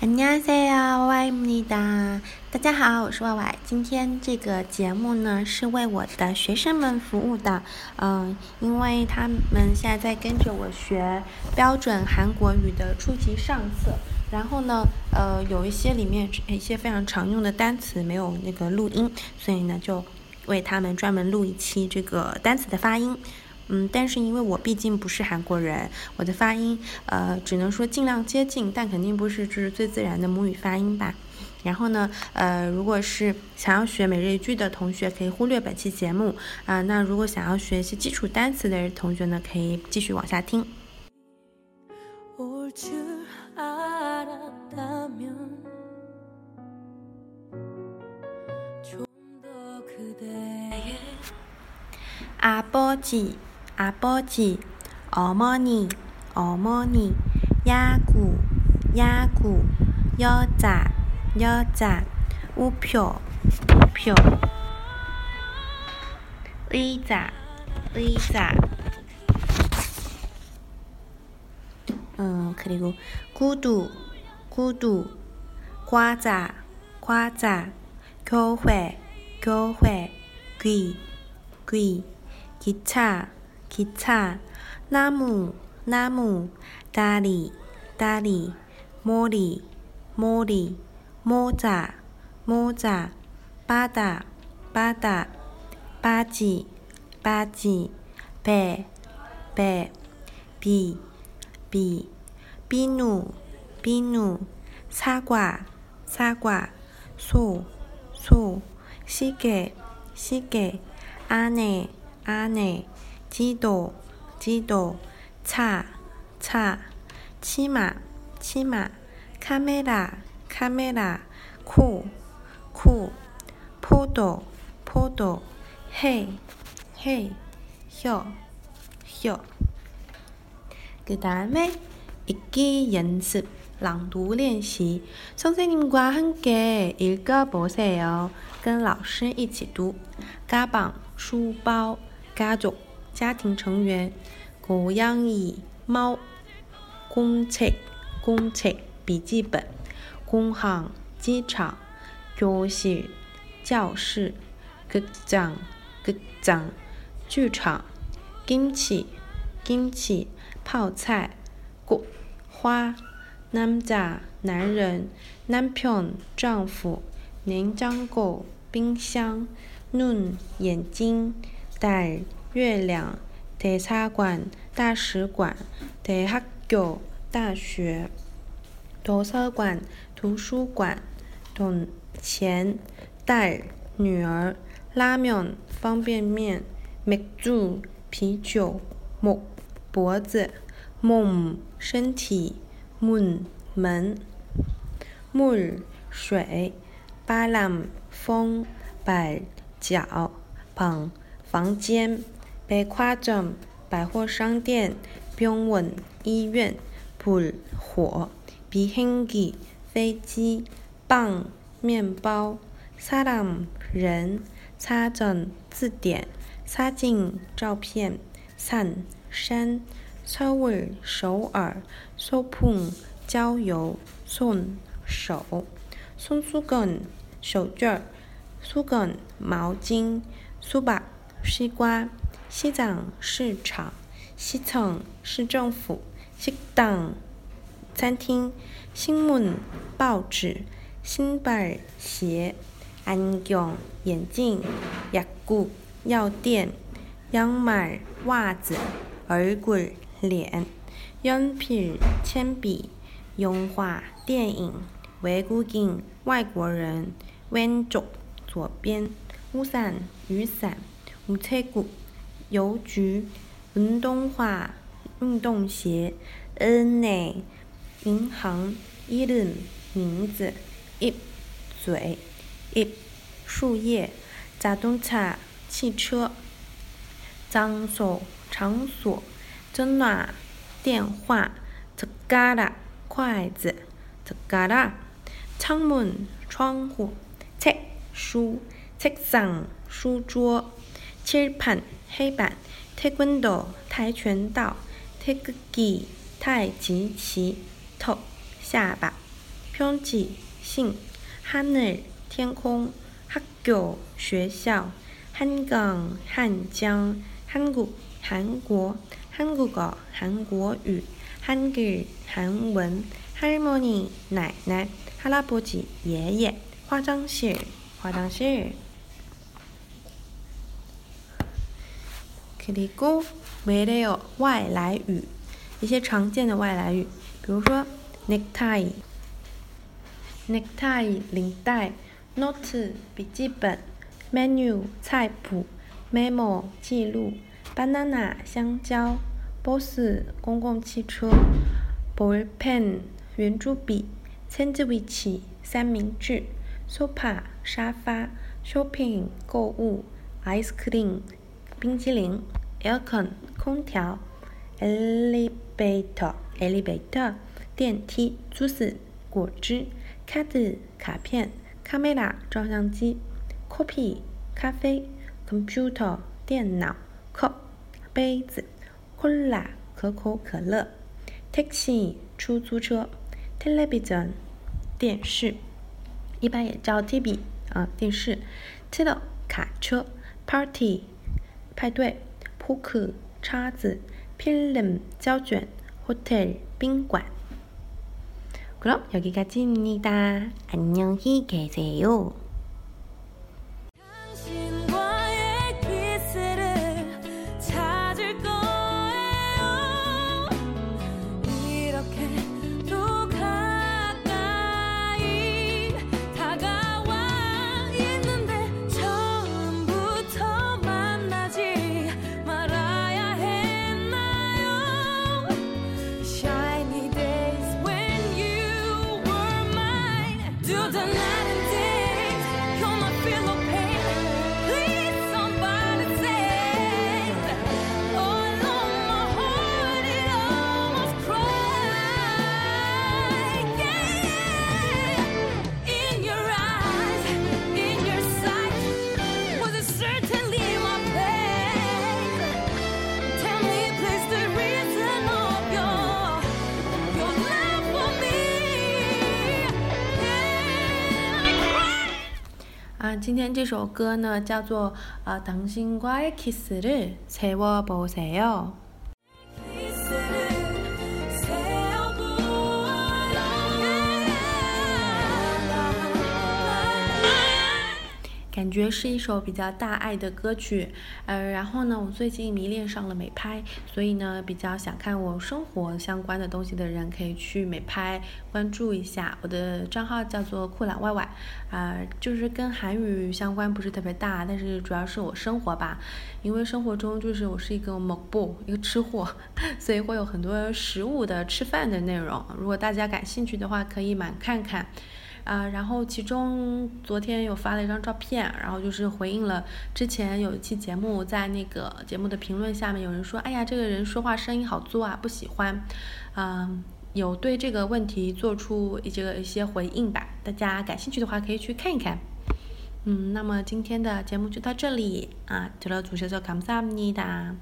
안녕하세요，와이입니 다。 大家好，我是 Y Y。今天这个节目呢是为我的学生们服务的，嗯，因为他们现在在跟着我学标准韩国语的初级上册，然后呢，呃，有一些里面一些非常常用的单词没有那个录音，所以呢就为他们专门录一期这个单词的发音。 嗯，但是因为我毕竟不是韩国人，我的发音，呃，只能说尽量接近，但肯定不是就是最自然的母语发音吧。然后呢，呃，如果是想要学每日一句的同学，可以忽略本期节目啊。那如果想要学习基础单词的同学呢，可以继续往下听。阿波吉。아버지, 어머니, 어머니, 야구, 야구, 여자, 여자, 우표, 우표, 의자, 의자. 음, 그리고 구두, 구두, 과자, 과자, 교회, 교회, 귀, 귀, 기차, 기차, 나무, 나무, 다리, 다리, 머리, 머리, 모자, 모자, 바다, 바다, 바지, 바지, 배, 배, 비, 비, 비누, 비누, 사과, 사과, 소, 소, 시계, 시계, 아내, 아내, 지도, 지도, 차, 차, 치마, 치마, 카메라, 카메라, 코, 코, 포도, 포도, 해, 해, 혀, 혀. 그 다음에 읽기 연습, 랑도 练习. 선생님과 함께 읽어보세요. 跟老师一起读. 가방, 书包, 가족, 家庭成员，狗养椅猫，公厕公厕笔记本，工行机场，教室教室，剧场剧场剧场，金起金起泡菜，果花，男仔男人，男朋丈夫，냉장 고， 冰箱，눈眼睛，달 月亮，대사 관， 大使馆，대학 교， 大学，도서 관， 图书馆，돈钱，딸女儿，拉面方便面，맥 주， 啤酒，목脖子，몸身体，문门，물水，바람风，발脚，방房间。 北夸镇百货商店，병원医院，불火，비행기飞机，빵面包，사람人，사전字典，사진照片，산山，서울首尔，소풍郊游，손手，손수건手绢，수건毛巾，수박西瓜。 西藏市场，西藏市政府，西藏餐厅，新闻报纸，新布鞋，眼镜，眼镜，药膏，药店，羊毛袜子，耳骨链，用品，铅笔，油画，电影，望远镜，外国人，弯角，左边，乌伞，雨伞，五彩谷。邮局，运动化，运动鞋，은행银行，이름名字，입嘴，잎树叶，자동차汽车，장소场所，전화电话，젓가락筷子，젓가락 창문窗户，책书，책상书桌， 칠판黑板，跆拳道跆拳道，태극기太极旗，头下巴， 평지 신 하늘天空 학교 学校 한강 한강 한국 한국 한국어 한국어 汉语韩文 할머니 奶奶 할아버지 爷爷 화장실 화장실 格里格，外来语。一些常见的外来语，比如说，necktie，necktie 领带，note 笔记本，menu 菜谱，memo 记录，banana 香蕉，bose 公共汽车，ballpen 圆珠笔，sandwich 三明治，sofa 安沙发，shopping 购物，ice cream。冰激凌 aircon 空调 elevator elevator 电梯 juice 果汁 card 卡片 camera 照相机 coffee 咖啡 computer 电脑 cup 杯子 cola 可口可乐 taxi 出租车 television 电视一般也叫 TV 啊电视 tilo 卡车 party 派对 poke 叉子 film 胶卷 hotel 宾馆 그럼 여기까지입니다. 안녕히 계세요. 아, 今天这首歌呢叫做呃 당신과의 키스를 세워보세요. 感觉是一首比较大爱的歌曲，呃，然后呢，我最近迷恋上了美拍，所以呢，比较想看我生活相关的东西的人可以去美拍关注一下。我的账号叫做酷懒 yy，啊，就是跟韩语相关不是特别大，但是主要是我生活吧，因为生活中就是我是一个某部一个吃货，所以会有很多食物的吃饭的内容。如果大家感兴趣的话，可以满看看。啊，然后其中昨天有发了一张照片，然后就是回应了之前有一期节目，在那个节目的评论下面有人说，哎呀，这个人说话声音好作啊，不喜欢，嗯，有对这个问题做出这个一些回应吧，大家感兴趣的话可以去看一看，嗯，那么今天的节目就到这里啊，들어주셔서감사합니다